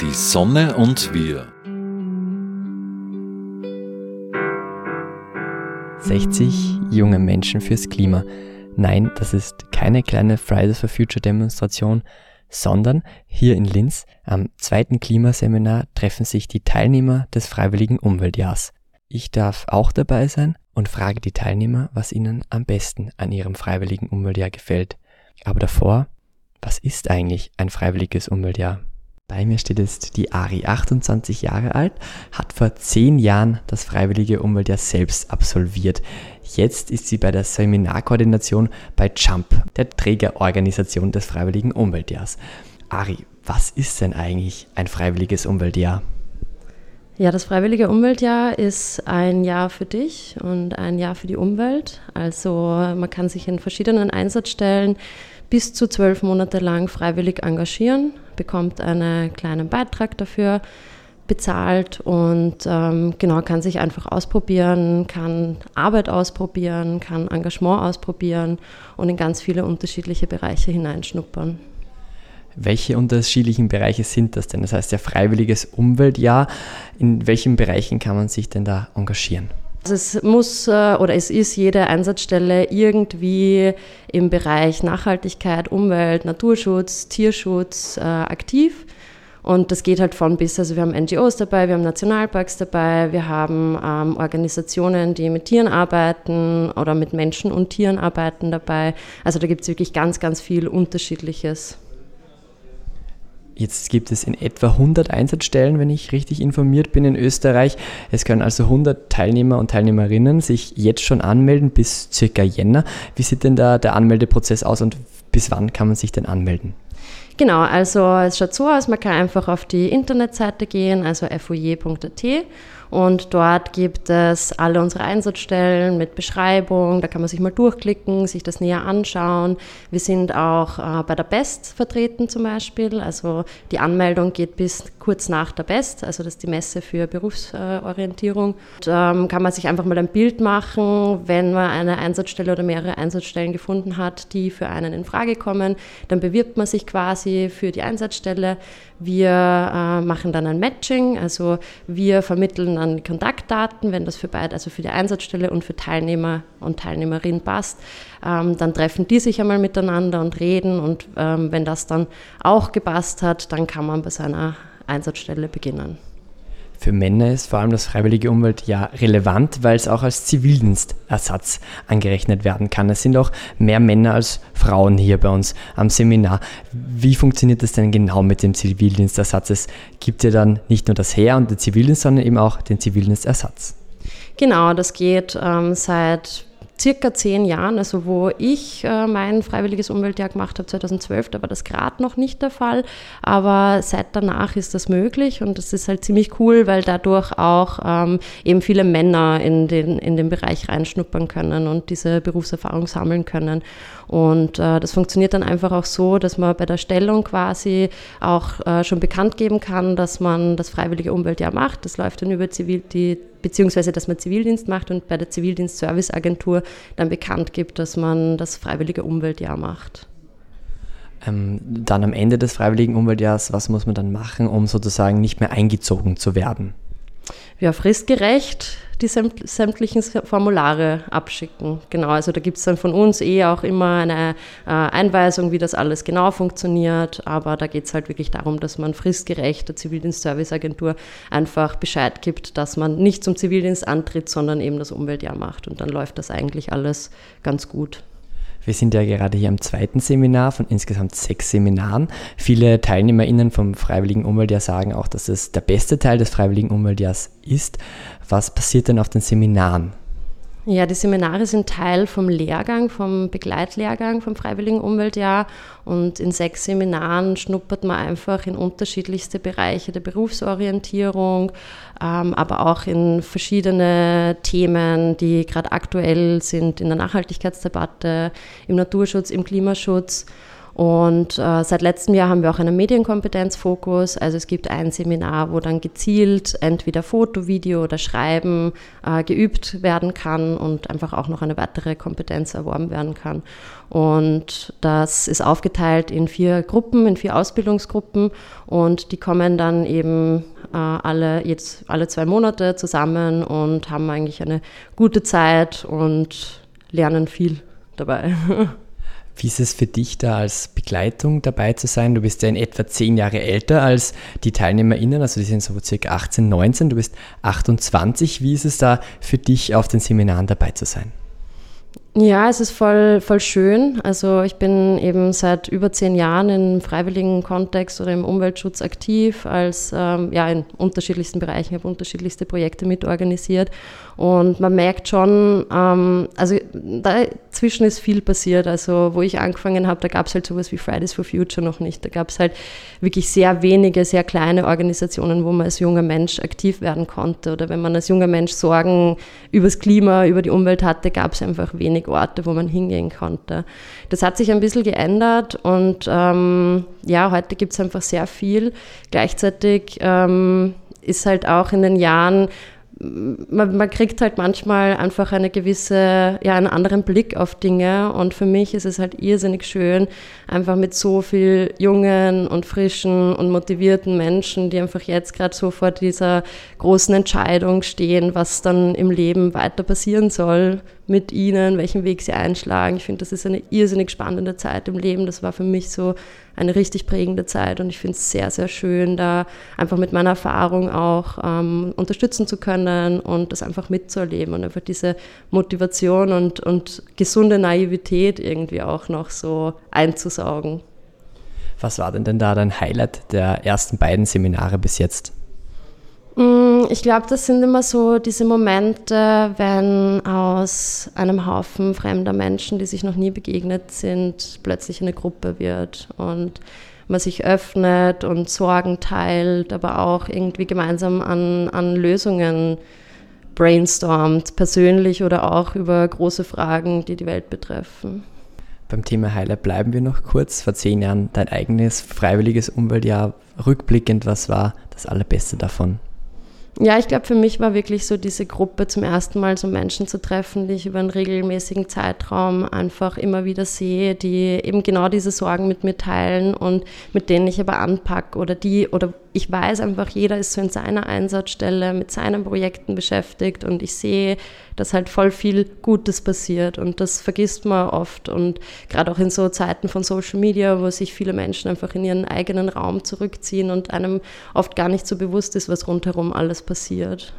Die Sonne und wir. 60 junge Menschen fürs Klima. Nein, das ist keine kleine Fridays for Future Demonstration, sondern hier in Linz am zweiten Klimaseminar treffen sich die Teilnehmer des Freiwilligen Umweltjahrs. Ich darf auch dabei sein und frage die Teilnehmer, was ihnen am besten an ihrem Freiwilligen Umweltjahr gefällt. Aber davor, was ist eigentlich ein Freiwilliges Umweltjahr? Bei mir steht jetzt die Ari, 28 Jahre alt, hat vor zehn Jahren das Freiwillige Umweltjahr selbst absolviert. Jetzt ist sie bei der Seminarkoordination bei JUMP, der Trägerorganisation des Freiwilligen Umweltjahrs. Ari, was ist denn eigentlich ein Freiwilliges Umweltjahr? Ja, das Freiwillige Umweltjahr ist ein Jahr für dich und ein Jahr für die Umwelt. Also man kann sich in verschiedenen Einsatzstellen bis zu zwölf Monate lang freiwillig engagieren, bekommt einen kleinen Beitrag dafür bezahlt und ähm, genau kann sich einfach ausprobieren, kann Arbeit ausprobieren, kann Engagement ausprobieren und in ganz viele unterschiedliche Bereiche hineinschnuppern. Welche unterschiedlichen Bereiche sind das denn? Das heißt ja freiwilliges Umweltjahr. In welchen Bereichen kann man sich denn da engagieren? Also es muss äh, oder es ist jede Einsatzstelle irgendwie im Bereich Nachhaltigkeit, Umwelt, Naturschutz, Tierschutz äh, aktiv. Und das geht halt von bis. Also wir haben NGOs dabei, wir haben Nationalparks dabei, wir haben ähm, Organisationen, die mit Tieren arbeiten oder mit Menschen und Tieren arbeiten dabei. Also da gibt es wirklich ganz, ganz viel Unterschiedliches. Jetzt gibt es in etwa 100 Einsatzstellen, wenn ich richtig informiert bin, in Österreich. Es können also 100 Teilnehmer und Teilnehmerinnen sich jetzt schon anmelden bis circa Jänner. Wie sieht denn da der Anmeldeprozess aus und bis wann kann man sich denn anmelden? Genau, also es schaut so aus, man kann einfach auf die Internetseite gehen, also foje.at und dort gibt es alle unsere Einsatzstellen mit Beschreibung. Da kann man sich mal durchklicken, sich das näher anschauen. Wir sind auch äh, bei der BEST vertreten zum Beispiel. Also die Anmeldung geht bis kurz nach der BEST, also das ist die Messe für Berufsorientierung. Und, ähm, kann man sich einfach mal ein Bild machen, wenn man eine Einsatzstelle oder mehrere Einsatzstellen gefunden hat, die für einen in Frage kommen. Dann bewirbt man sich quasi für die Einsatzstelle. Wir äh, machen dann ein Matching, also wir vermitteln dann Kontaktdaten, wenn das für beide, also für die Einsatzstelle und für Teilnehmer und Teilnehmerin passt. Ähm, dann treffen die sich einmal miteinander und reden und ähm, wenn das dann auch gepasst hat, dann kann man bei seiner Einsatzstelle beginnen. Für Männer ist vor allem das freiwillige Umweltjahr relevant, weil es auch als Zivildienstersatz angerechnet werden kann. Es sind auch mehr Männer als Frauen hier bei uns am Seminar. Wie funktioniert das denn genau mit dem Zivildienstersatz? Es gibt ja dann nicht nur das Heer und den Zivildienst, sondern eben auch den Zivildienstersatz. Genau, das geht ähm, seit circa zehn Jahren, also wo ich äh, mein freiwilliges Umweltjahr gemacht habe, 2012, da war das gerade noch nicht der Fall, aber seit danach ist das möglich und das ist halt ziemlich cool, weil dadurch auch ähm, eben viele Männer in den, in den Bereich reinschnuppern können und diese Berufserfahrung sammeln können. Und äh, das funktioniert dann einfach auch so, dass man bei der Stellung quasi auch äh, schon bekannt geben kann, dass man das freiwillige Umweltjahr macht. Das läuft dann über Zivil die beziehungsweise dass man Zivildienst macht und bei der Zivildienstserviceagentur dann bekannt gibt, dass man das freiwillige Umweltjahr macht. Ähm, dann am Ende des freiwilligen Umweltjahrs, was muss man dann machen, um sozusagen nicht mehr eingezogen zu werden? Ja, fristgerecht die sämtlichen Formulare abschicken. Genau, also da gibt es dann von uns eh auch immer eine äh, Einweisung, wie das alles genau funktioniert, aber da geht es halt wirklich darum, dass man fristgerecht der Zivildienstserviceagentur einfach Bescheid gibt, dass man nicht zum Zivildienst antritt, sondern eben das Umweltjahr macht und dann läuft das eigentlich alles ganz gut. Wir sind ja gerade hier am zweiten Seminar von insgesamt sechs Seminaren. Viele TeilnehmerInnen vom Freiwilligen Umweltjahr sagen auch, dass es der beste Teil des Freiwilligen Umweltjahrs ist. Was passiert denn auf den Seminaren? Ja, die Seminare sind Teil vom Lehrgang, vom Begleitlehrgang vom Freiwilligen Umweltjahr. Und in sechs Seminaren schnuppert man einfach in unterschiedlichste Bereiche der Berufsorientierung, ähm, aber auch in verschiedene Themen, die gerade aktuell sind in der Nachhaltigkeitsdebatte, im Naturschutz, im Klimaschutz. Und äh, seit letztem Jahr haben wir auch einen Medienkompetenzfokus. Also es gibt ein Seminar, wo dann gezielt entweder Foto, Video oder Schreiben äh, geübt werden kann und einfach auch noch eine weitere Kompetenz erworben werden kann. Und das ist aufgeteilt in vier Gruppen, in vier Ausbildungsgruppen und die kommen dann eben äh, alle, jetzt alle zwei Monate zusammen und haben eigentlich eine gute Zeit und lernen viel dabei. Wie ist es für dich da als Begleitung dabei zu sein? Du bist ja in etwa zehn Jahre älter als die TeilnehmerInnen, also die sind so circa 18, 19, du bist 28. Wie ist es da für dich auf den Seminaren dabei zu sein? Ja, es ist voll, voll schön. Also ich bin eben seit über zehn Jahren im freiwilligen Kontext oder im Umweltschutz aktiv, als ähm, ja in unterschiedlichsten Bereichen, habe unterschiedlichste Projekte mitorganisiert und man merkt schon, ähm, also dazwischen ist viel passiert. Also wo ich angefangen habe, da gab es halt sowas wie Fridays for Future noch nicht. Da gab es halt wirklich sehr wenige, sehr kleine Organisationen, wo man als junger Mensch aktiv werden konnte. Oder wenn man als junger Mensch Sorgen übers Klima, über die Umwelt hatte, gab es einfach wenig Orte, wo man hingehen konnte. Das hat sich ein bisschen geändert und ähm, ja, heute gibt es einfach sehr viel. Gleichzeitig ähm, ist halt auch in den Jahren man, man, kriegt halt manchmal einfach eine gewisse, ja, einen anderen Blick auf Dinge. Und für mich ist es halt irrsinnig schön, einfach mit so viel jungen und frischen und motivierten Menschen, die einfach jetzt gerade so vor dieser großen Entscheidung stehen, was dann im Leben weiter passieren soll mit ihnen, welchen Weg sie einschlagen. Ich finde, das ist eine irrsinnig spannende Zeit im Leben. Das war für mich so eine richtig prägende Zeit und ich finde es sehr, sehr schön, da einfach mit meiner Erfahrung auch ähm, unterstützen zu können und das einfach mitzuerleben und einfach diese Motivation und, und gesunde Naivität irgendwie auch noch so einzusaugen. Was war denn denn da dein Highlight der ersten beiden Seminare bis jetzt? Mm, ich glaube, das sind immer so diese Momente, wenn aus einem Haufen fremder Menschen, die sich noch nie begegnet sind, plötzlich eine Gruppe wird und man sich öffnet und Sorgen teilt, aber auch irgendwie gemeinsam an, an Lösungen brainstormt, persönlich oder auch über große Fragen, die die Welt betreffen. Beim Thema Highlight bleiben wir noch kurz. Vor zehn Jahren dein eigenes freiwilliges Umweltjahr. Rückblickend, was war das Allerbeste davon? Ja, ich glaube, für mich war wirklich so diese Gruppe zum ersten Mal so Menschen zu treffen, die ich über einen regelmäßigen Zeitraum einfach immer wieder sehe, die eben genau diese Sorgen mit mir teilen und mit denen ich aber anpacke oder die oder ich weiß einfach, jeder ist so in seiner Einsatzstelle mit seinen Projekten beschäftigt und ich sehe, dass halt voll viel Gutes passiert und das vergisst man oft und gerade auch in so Zeiten von Social Media, wo sich viele Menschen einfach in ihren eigenen Raum zurückziehen und einem oft gar nicht so bewusst ist, was rundherum alles passiert.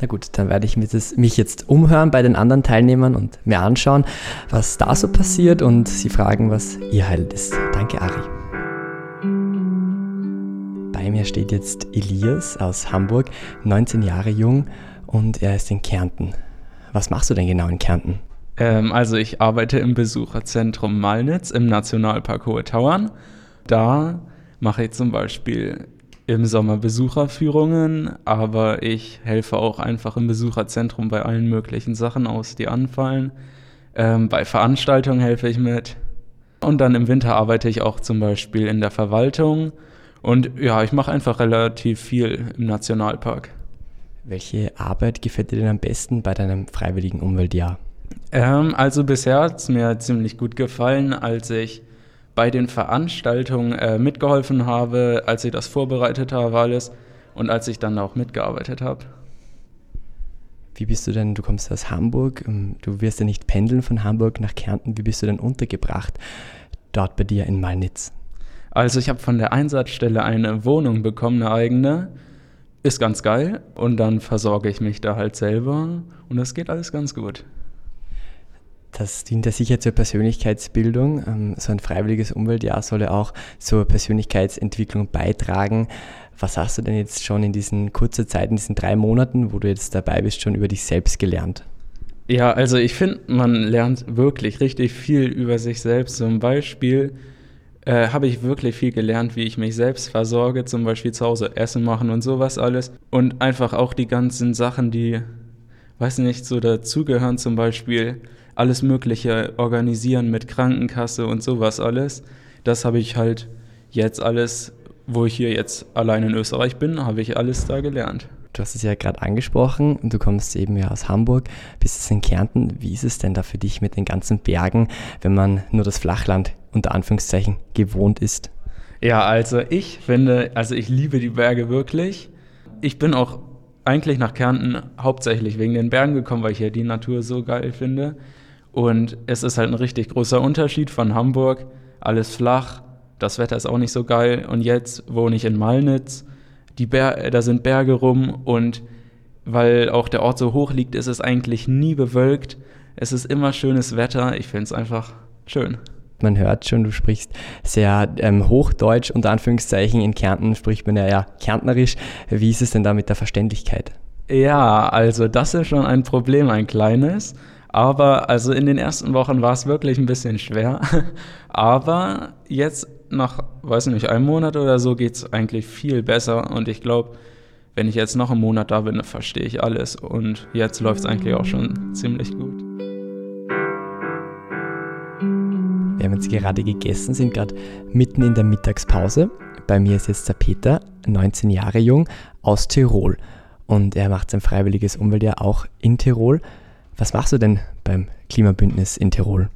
Na gut, dann werde ich mich jetzt umhören bei den anderen Teilnehmern und mir anschauen, was da so passiert und sie fragen, was ihr Highlight ist. Danke, Ari. Bei mir steht jetzt Elias aus Hamburg, 19 Jahre jung und er ist in Kärnten. Was machst du denn genau in Kärnten? Ähm, also ich arbeite im Besucherzentrum Malnitz im Nationalpark Hohe Tauern. Da mache ich zum Beispiel im Sommer Besucherführungen, aber ich helfe auch einfach im Besucherzentrum bei allen möglichen Sachen aus, die anfallen. Ähm, bei Veranstaltungen helfe ich mit. Und dann im Winter arbeite ich auch zum Beispiel in der Verwaltung und ja, ich mache einfach relativ viel im Nationalpark. Welche Arbeit gefällt dir denn am besten bei deinem freiwilligen Umweltjahr? Ähm, also bisher hat es mir ziemlich gut gefallen, als ich bei den Veranstaltungen äh, mitgeholfen habe, als ich das vorbereitet habe alles und als ich dann auch mitgearbeitet habe. Wie bist du denn, du kommst aus Hamburg, ähm, du wirst ja nicht pendeln von Hamburg nach Kärnten, wie bist du denn untergebracht dort bei dir in Malnitz? Also ich habe von der Einsatzstelle eine Wohnung bekommen, eine eigene. Ist ganz geil. Und dann versorge ich mich da halt selber. Und das geht alles ganz gut. Das dient ja sicher zur Persönlichkeitsbildung. Ähm, so ein freiwilliges Umweltjahr soll ja auch zur Persönlichkeitsentwicklung beitragen. Was hast du denn jetzt schon in diesen kurzen Zeit, in diesen drei Monaten, wo du jetzt dabei bist, schon über dich selbst gelernt? Ja, also ich finde, man lernt wirklich richtig viel über sich selbst. Zum Beispiel, äh, habe ich wirklich viel gelernt, wie ich mich selbst versorge, zum Beispiel zu Hause Essen machen und sowas alles. Und einfach auch die ganzen Sachen, die, weiß nicht, so dazugehören, zum Beispiel alles Mögliche organisieren mit Krankenkasse und sowas alles. das habe ich halt jetzt alles, wo ich hier jetzt allein in Österreich bin, habe ich alles da gelernt. Du hast es ja gerade angesprochen, du kommst eben ja aus Hamburg, bist jetzt in Kärnten. Wie ist es denn da für dich mit den ganzen Bergen, wenn man nur das Flachland unter Anführungszeichen gewohnt ist? Ja, also ich finde, also ich liebe die Berge wirklich. Ich bin auch eigentlich nach Kärnten hauptsächlich wegen den Bergen gekommen, weil ich hier die Natur so geil finde. Und es ist halt ein richtig großer Unterschied von Hamburg. Alles flach, das Wetter ist auch nicht so geil. Und jetzt wohne ich in Malnitz die Ber da sind Berge rum und weil auch der Ort so hoch liegt, ist es eigentlich nie bewölkt. Es ist immer schönes Wetter. Ich finde es einfach schön. Man hört schon, du sprichst sehr ähm, Hochdeutsch, unter Anführungszeichen. In Kärnten spricht man ja, ja Kärntnerisch. Wie ist es denn da mit der Verständlichkeit? Ja, also das ist schon ein Problem, ein kleines. Aber also in den ersten Wochen war es wirklich ein bisschen schwer. Aber jetzt nach, weiß nicht, einem Monat oder so geht es eigentlich viel besser. Und ich glaube, wenn ich jetzt noch einen Monat da bin, verstehe ich alles. Und jetzt läuft es eigentlich auch schon ziemlich gut. Wir haben jetzt gerade gegessen, sind gerade mitten in der Mittagspause. Bei mir ist jetzt der Peter, 19 Jahre jung, aus Tirol. Und er macht sein freiwilliges Umweltjahr auch in Tirol. Was machst du denn beim Klimabündnis in Tirol?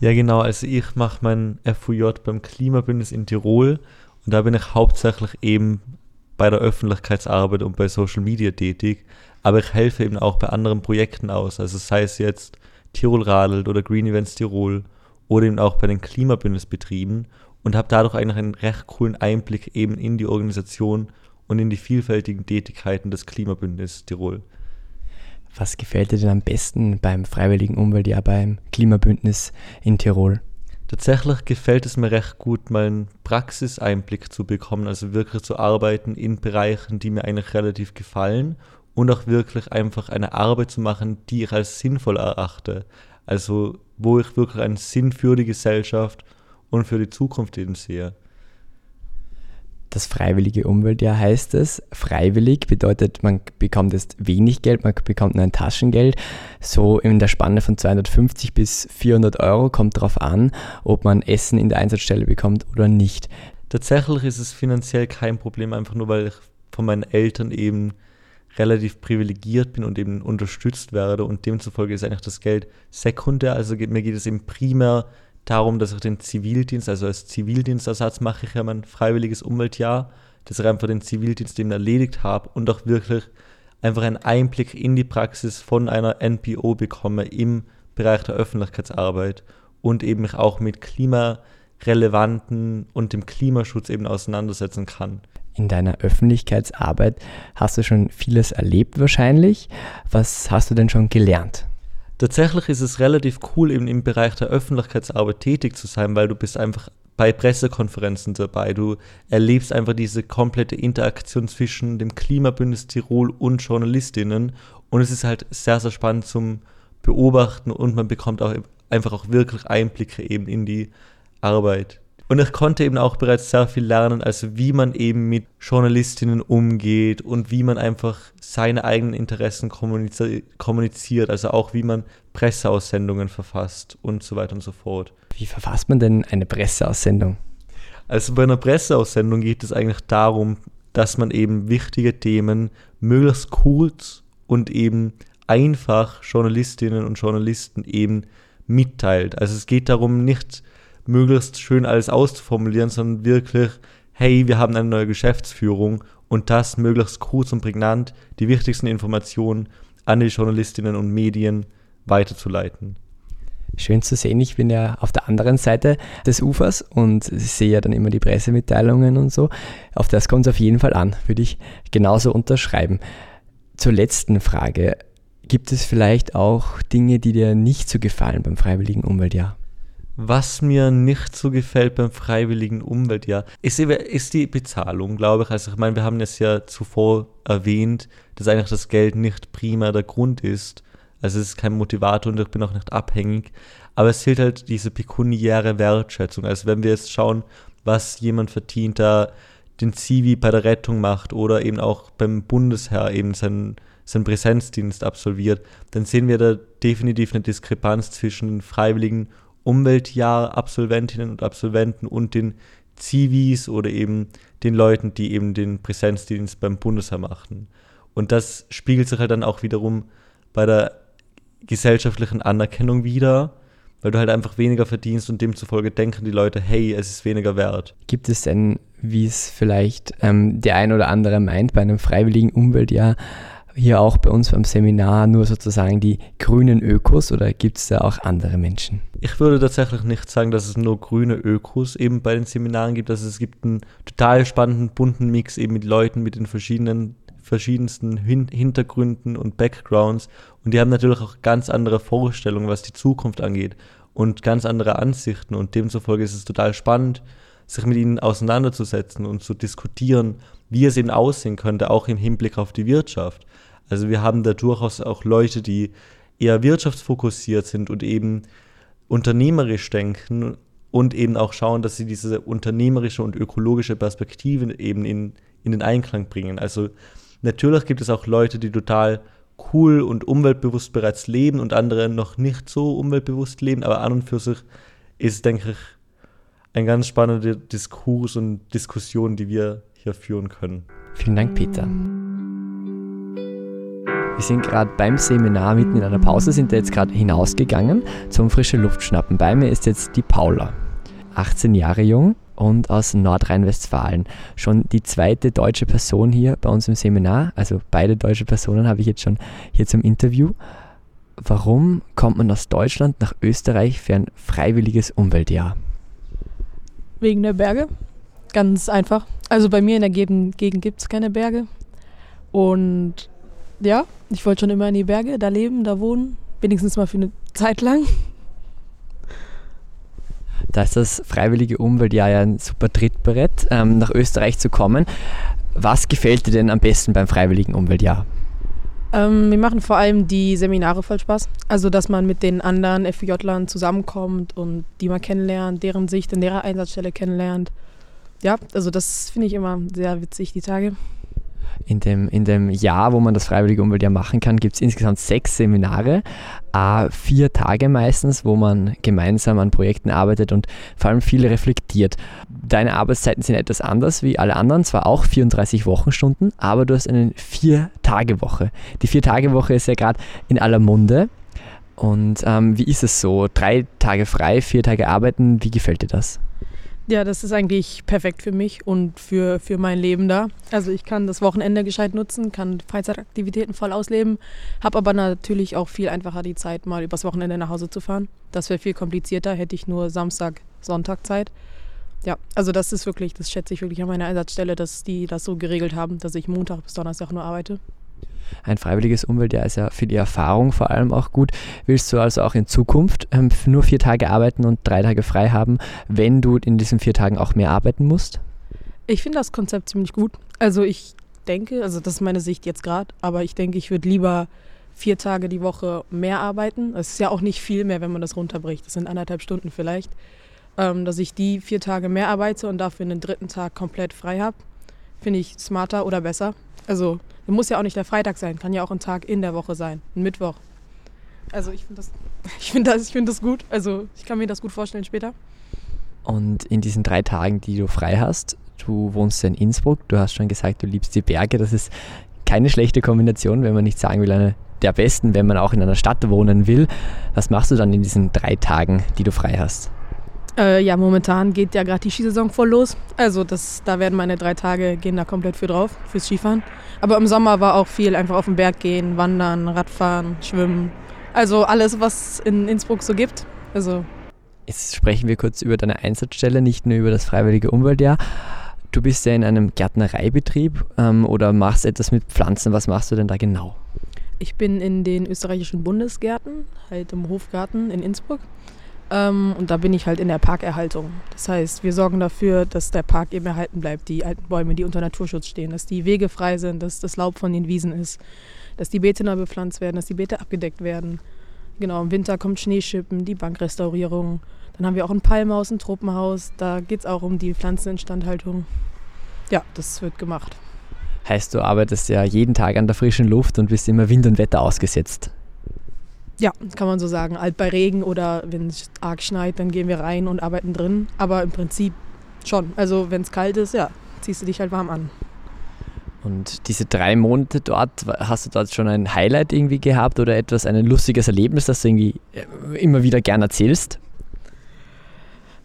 Ja, genau. Also ich mache mein FUJ beim Klimabündnis in Tirol und da bin ich hauptsächlich eben bei der Öffentlichkeitsarbeit und bei Social Media tätig. Aber ich helfe eben auch bei anderen Projekten aus. Also sei es jetzt Tirol Radelt oder Green Events Tirol oder eben auch bei den Klimabündnisbetrieben und habe dadurch eigentlich einen recht coolen Einblick eben in die Organisation und in die vielfältigen Tätigkeiten des Klimabündnisses Tirol. Was gefällt dir denn am besten beim Freiwilligen Umweltjahr beim Klimabündnis in Tirol? Tatsächlich gefällt es mir recht gut, mal einen Praxiseinblick zu bekommen, also wirklich zu arbeiten in Bereichen, die mir eigentlich relativ gefallen und auch wirklich einfach eine Arbeit zu machen, die ich als sinnvoll erachte. Also wo ich wirklich einen Sinn für die Gesellschaft und für die Zukunft eben sehe das freiwillige Umweltjahr heißt es. Freiwillig bedeutet, man bekommt jetzt wenig Geld, man bekommt nur ein Taschengeld. So in der Spanne von 250 bis 400 Euro kommt darauf an, ob man Essen in der Einsatzstelle bekommt oder nicht. Tatsächlich ist es finanziell kein Problem, einfach nur weil ich von meinen Eltern eben relativ privilegiert bin und eben unterstützt werde und demzufolge ist eigentlich das Geld sekundär. Also geht, mir geht es eben primär darum, dass ich den Zivildienst, also als Zivildienstersatz mache ich ja mein freiwilliges Umweltjahr, dass ich einfach den Zivildienst eben erledigt habe und auch wirklich einfach einen Einblick in die Praxis von einer NPO bekomme im Bereich der Öffentlichkeitsarbeit und eben mich auch mit klimarelevanten und dem Klimaschutz eben auseinandersetzen kann. In deiner Öffentlichkeitsarbeit hast du schon vieles erlebt wahrscheinlich. Was hast du denn schon gelernt? Tatsächlich ist es relativ cool, eben im Bereich der Öffentlichkeitsarbeit tätig zu sein, weil du bist einfach bei Pressekonferenzen dabei. Du erlebst einfach diese komplette Interaktion zwischen dem Klimabündnis Tirol und Journalistinnen und es ist halt sehr, sehr spannend zum Beobachten und man bekommt auch einfach auch wirklich Einblicke eben in die Arbeit. Und ich konnte eben auch bereits sehr viel lernen, also wie man eben mit Journalistinnen umgeht und wie man einfach seine eigenen Interessen kommuniziert, also auch wie man Presseaussendungen verfasst und so weiter und so fort. Wie verfasst man denn eine Presseaussendung? Also bei einer Presseaussendung geht es eigentlich darum, dass man eben wichtige Themen möglichst kurz und eben einfach Journalistinnen und Journalisten eben mitteilt. Also es geht darum, nicht möglichst schön alles auszuformulieren, sondern wirklich, hey, wir haben eine neue Geschäftsführung und das möglichst kurz und prägnant, die wichtigsten Informationen an die Journalistinnen und Medien weiterzuleiten. Schön zu sehen, ich bin ja auf der anderen Seite des Ufers und sehe ja dann immer die Pressemitteilungen und so. Auf das kommt es auf jeden Fall an, würde ich genauso unterschreiben. Zur letzten Frage. Gibt es vielleicht auch Dinge, die dir nicht so gefallen beim Freiwilligen Umweltjahr? Was mir nicht so gefällt beim freiwilligen Umweltjahr, ist, ist die Bezahlung, glaube ich. Also ich meine, wir haben es ja zuvor erwähnt, dass eigentlich das Geld nicht primär der Grund ist. Also es ist kein Motivator und ich bin auch nicht abhängig. Aber es fehlt halt diese pekuniäre Wertschätzung. Also wenn wir jetzt schauen, was jemand verdient, der den Zivi bei der Rettung macht oder eben auch beim Bundesheer eben seinen, seinen Präsenzdienst absolviert, dann sehen wir da definitiv eine Diskrepanz zwischen den Freiwilligen Umweltjahr-Absolventinnen und Absolventen und den Zivis oder eben den Leuten, die eben den Präsenzdienst beim Bundesheer machen. Und das spiegelt sich halt dann auch wiederum bei der gesellschaftlichen Anerkennung wieder, weil du halt einfach weniger verdienst und demzufolge denken die Leute, hey, es ist weniger wert. Gibt es denn, wie es vielleicht ähm, der ein oder andere meint, bei einem freiwilligen Umweltjahr, hier auch bei uns beim Seminar nur sozusagen die grünen Ökos oder gibt es da auch andere Menschen? Ich würde tatsächlich nicht sagen, dass es nur grüne Ökos eben bei den Seminaren gibt. Also es gibt einen total spannenden, bunten Mix eben mit Leuten mit den verschiedenen verschiedensten Hin Hintergründen und Backgrounds und die haben natürlich auch ganz andere Vorstellungen, was die Zukunft angeht und ganz andere Ansichten und demzufolge ist es total spannend, sich mit ihnen auseinanderzusetzen und zu diskutieren, wie es eben aussehen könnte, auch im Hinblick auf die Wirtschaft. Also wir haben da durchaus auch Leute, die eher wirtschaftsfokussiert sind und eben unternehmerisch denken und eben auch schauen, dass sie diese unternehmerische und ökologische Perspektive eben in, in den Einklang bringen. Also Natürlich gibt es auch Leute, die total cool und umweltbewusst bereits leben und andere noch nicht so umweltbewusst leben, aber an und für sich ist, denke ich, ein ganz spannender Diskurs und Diskussion, die wir hier führen können. Vielen Dank, Peter. Wir sind gerade beim Seminar mitten in einer Pause, sind da jetzt gerade hinausgegangen zum frische Luft schnappen. Bei mir ist jetzt die Paula, 18 Jahre jung, und aus Nordrhein-Westfalen. Schon die zweite deutsche Person hier bei uns im Seminar, also beide deutsche Personen habe ich jetzt schon hier zum Interview. Warum kommt man aus Deutschland nach Österreich für ein freiwilliges Umweltjahr? Wegen der Berge. Ganz einfach. Also bei mir in der Gegend, gibt es keine Berge. Und ja, ich wollte schon immer in die Berge, da leben, da wohnen. Wenigstens mal für eine Zeit lang. Da ist das Freiwillige Umweltjahr ja ein super Trittbrett, ähm, nach Österreich zu kommen. Was gefällt dir denn am besten beim Freiwilligen Umweltjahr? Ähm, mir machen vor allem die Seminare voll Spaß. Also, dass man mit den anderen FJ-Lern zusammenkommt und die mal kennenlernt, deren Sicht in ihrer Einsatzstelle kennenlernt. Ja, also das finde ich immer sehr witzig, die Tage in dem, in dem Jahr, wo man das Freiwillige Umweltjahr machen kann, gibt es insgesamt sechs Seminare, äh, vier Tage meistens, wo man gemeinsam an Projekten arbeitet und vor allem viel reflektiert. Deine Arbeitszeiten sind etwas anders wie alle anderen, zwar auch 34 Wochenstunden, aber du hast eine Vier-Tage-Woche. Die Vier-Tage-Woche ist ja gerade in aller Munde. Und ähm, wie ist es so? Drei Tage frei, vier Tage arbeiten, wie gefällt dir das? Ja, das ist eigentlich perfekt für mich und für, für mein Leben da. Also ich kann das Wochenende gescheit nutzen, kann Freizeitaktivitäten voll ausleben, habe aber natürlich auch viel einfacher die Zeit, mal übers Wochenende nach Hause zu fahren. Das wäre viel komplizierter, hätte ich nur Samstag, Sonntag Zeit. Ja, also das ist wirklich, das schätze ich wirklich an meiner Einsatzstelle, dass die das so geregelt haben, dass ich Montag bis Donnerstag nur arbeite ein freiwilliges Umweltjahr ist ja für die Erfahrung vor allem auch gut. Willst du also auch in Zukunft ähm, nur vier Tage arbeiten und drei Tage frei haben, wenn du in diesen vier Tagen auch mehr arbeiten musst? Ich finde das Konzept ziemlich gut. Also ich denke, also das ist meine Sicht jetzt gerade, aber ich denke, ich würde lieber vier Tage die Woche mehr arbeiten. Es ist ja auch nicht viel mehr, wenn man das runterbricht. Das sind anderthalb Stunden vielleicht. Ähm, dass ich die vier Tage mehr arbeite und dafür einen dritten Tag komplett frei habe, finde ich smarter oder besser. Also muss ja auch nicht der Freitag sein, kann ja auch ein Tag in der Woche sein, ein Mittwoch. Also ich finde das, ich find das, find das gut. Also ich kann mir das gut vorstellen später. Und in diesen drei Tagen, die du frei hast, du wohnst ja in Innsbruck, du hast schon gesagt, du liebst die Berge. Das ist keine schlechte Kombination, wenn man nicht sagen will, eine der besten, wenn man auch in einer Stadt wohnen will. Was machst du dann in diesen drei Tagen, die du frei hast? Äh, ja, momentan geht ja gerade die Skisaison voll los. Also das, da werden meine drei Tage gehen da komplett für drauf, fürs Skifahren. Aber im Sommer war auch viel einfach auf den Berg gehen, wandern, Radfahren, schwimmen. Also alles, was in Innsbruck so gibt. Also Jetzt sprechen wir kurz über deine Einsatzstelle, nicht nur über das Freiwillige Umweltjahr. Du bist ja in einem Gärtnereibetrieb ähm, oder machst etwas mit Pflanzen. Was machst du denn da genau? Ich bin in den österreichischen Bundesgärten, halt im Hofgarten in Innsbruck. Ähm, und da bin ich halt in der Parkerhaltung. Das heißt, wir sorgen dafür, dass der Park eben erhalten bleibt, die alten Bäume, die unter Naturschutz stehen, dass die Wege frei sind, dass das Laub von den Wiesen ist, dass die Beete neu bepflanzt werden, dass die Beete abgedeckt werden. Genau, im Winter kommt Schneeschippen, die Bankrestaurierung. Dann haben wir auch ein Palmhaus, ein Tropenhaus. Da geht es auch um die Pflanzeninstandhaltung. Ja, das wird gemacht. Heißt, du arbeitest ja jeden Tag an der frischen Luft und bist immer Wind und Wetter ausgesetzt. Ja, kann man so sagen. Halt bei Regen oder wenn es arg schneit, dann gehen wir rein und arbeiten drin. Aber im Prinzip schon. Also wenn es kalt ist, ja, ziehst du dich halt warm an. Und diese drei Monate dort, hast du dort schon ein Highlight irgendwie gehabt oder etwas, ein lustiges Erlebnis, das du irgendwie äh, immer wieder gern erzählst?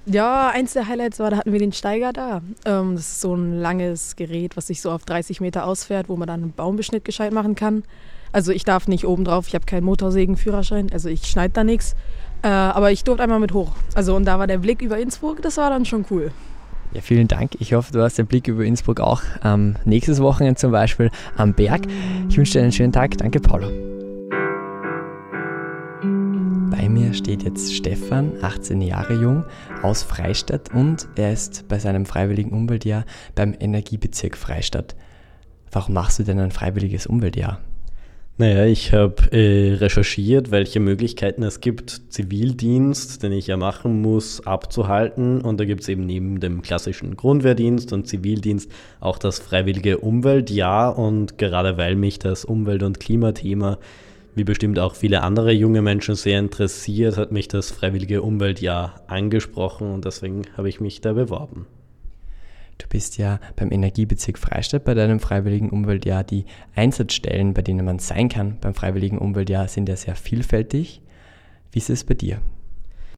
Ja, eins der Highlights war, da hatten wir den Steiger da. Ähm, das ist so ein langes Gerät, was sich so auf 30 Meter ausfährt, wo man dann einen Baumbeschnitt gescheit machen kann. Also ich darf nicht oben drauf, ich habe keinen Motorsägenführerschein, also ich schneide da nichts. Äh, aber ich durfte einmal mit hoch. Also und da war der Blick über Innsbruck, das war dann schon cool. Ja, vielen Dank. Ich hoffe, du hast den Blick über Innsbruck auch ähm, nächstes Wochenende zum Beispiel am Berg. Ich wünsche dir einen schönen Tag. Danke, Paula. Bei mir steht jetzt Stefan, 18 Jahre jung, aus Freistadt und er ist bei seinem freiwilligen Umweltjahr beim Energiebezirk Freistadt. Warum machst du denn ein freiwilliges Umweltjahr? Naja, ich habe äh, recherchiert, welche Möglichkeiten es gibt, Zivildienst, den ich ja machen muss, abzuhalten. Und da gibt es eben neben dem klassischen Grundwehrdienst und Zivildienst auch das freiwillige Umweltjahr. Und gerade weil mich das Umwelt- und Klimathema, wie bestimmt auch viele andere junge Menschen sehr interessiert, hat mich das freiwillige Umweltjahr angesprochen und deswegen habe ich mich da beworben. Du bist ja beim Energiebezirk Freistadt bei deinem Freiwilligen Umweltjahr. Die Einsatzstellen, bei denen man sein kann beim Freiwilligen Umweltjahr, sind ja sehr vielfältig. Wie ist es bei dir?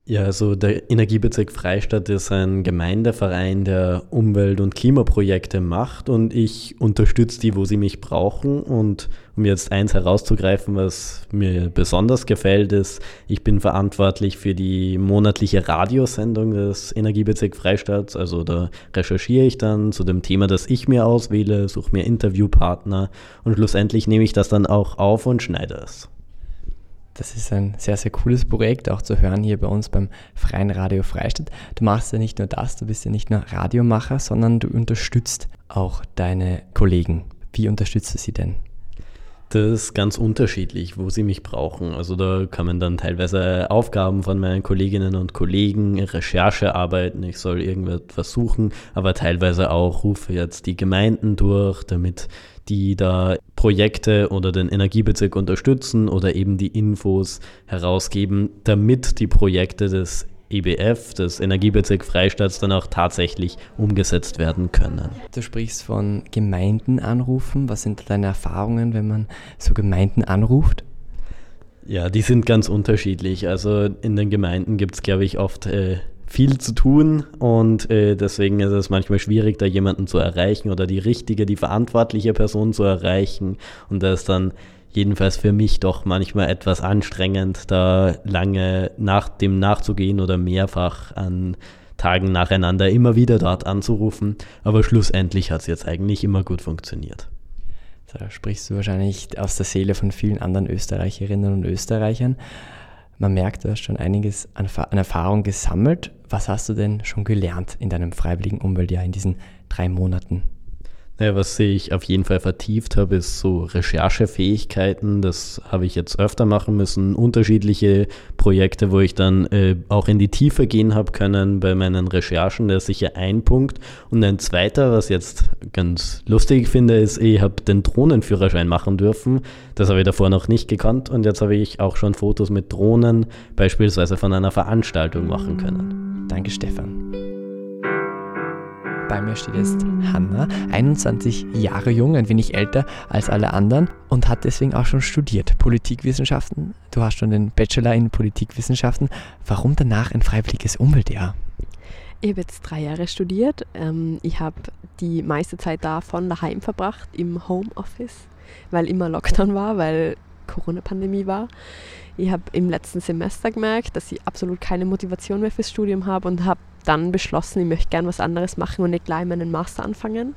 Ja, also der Energiebezirk Freistadt ist ein Gemeindeverein, der Umwelt- und Klimaprojekte macht und ich unterstütze die, wo sie mich brauchen. Und um jetzt eins herauszugreifen, was mir besonders gefällt, ist, ich bin verantwortlich für die monatliche Radiosendung des Energiebezirk Freistadt. Also da recherchiere ich dann zu dem Thema, das ich mir auswähle, suche mir Interviewpartner und schlussendlich nehme ich das dann auch auf und schneide es. Das ist ein sehr, sehr cooles Projekt, auch zu hören hier bei uns beim Freien Radio Freistadt. Du machst ja nicht nur das, du bist ja nicht nur Radiomacher, sondern du unterstützt auch deine Kollegen. Wie unterstützt du sie denn? Das ist ganz unterschiedlich, wo sie mich brauchen. Also da man dann teilweise Aufgaben von meinen Kolleginnen und Kollegen, Recherche arbeiten, ich soll irgendwas suchen, aber teilweise auch rufe jetzt die Gemeinden durch, damit die da Projekte oder den Energiebezirk unterstützen oder eben die Infos herausgeben, damit die Projekte des EBF, des Energiebezirk Freistaats, dann auch tatsächlich umgesetzt werden können. Du sprichst von Gemeinden anrufen. Was sind deine Erfahrungen, wenn man so Gemeinden anruft? Ja, die sind ganz unterschiedlich. Also in den Gemeinden gibt es, glaube ich, oft äh, viel zu tun und äh, deswegen ist es manchmal schwierig, da jemanden zu erreichen oder die richtige, die verantwortliche Person zu erreichen. Und da ist dann jedenfalls für mich doch manchmal etwas anstrengend, da lange nach dem nachzugehen oder mehrfach an Tagen nacheinander immer wieder dort anzurufen. Aber schlussendlich hat es jetzt eigentlich immer gut funktioniert. Da sprichst du wahrscheinlich aus der Seele von vielen anderen Österreicherinnen und Österreichern. Man merkt, du hast schon einiges an, an Erfahrung gesammelt. Was hast du denn schon gelernt in deinem freiwilligen Umweltjahr in diesen drei Monaten? Naja, was ich auf jeden Fall vertieft habe, ist so Recherchefähigkeiten. Das habe ich jetzt öfter machen müssen. Unterschiedliche Projekte, wo ich dann äh, auch in die Tiefe gehen habe können bei meinen Recherchen. Das ist sicher ein Punkt. Und ein zweiter, was jetzt ganz lustig finde, ist, ich habe den Drohnenführerschein machen dürfen. Das habe ich davor noch nicht gekannt. Und jetzt habe ich auch schon Fotos mit Drohnen beispielsweise von einer Veranstaltung machen können. Danke, Stefan. Bei mir steht jetzt Hanna, 21 Jahre jung, ein wenig älter als alle anderen und hat deswegen auch schon studiert Politikwissenschaften. Du hast schon den Bachelor in Politikwissenschaften. Warum danach ein freiwilliges Umweltjahr? Ich habe jetzt drei Jahre studiert. Ähm, ich habe die meiste Zeit davon daheim verbracht, im Homeoffice, weil immer Lockdown war, weil Corona-Pandemie war. Ich habe im letzten Semester gemerkt, dass ich absolut keine Motivation mehr fürs Studium habe und habe dann beschlossen, ich möchte gern was anderes machen und nicht gleich meinen Master anfangen.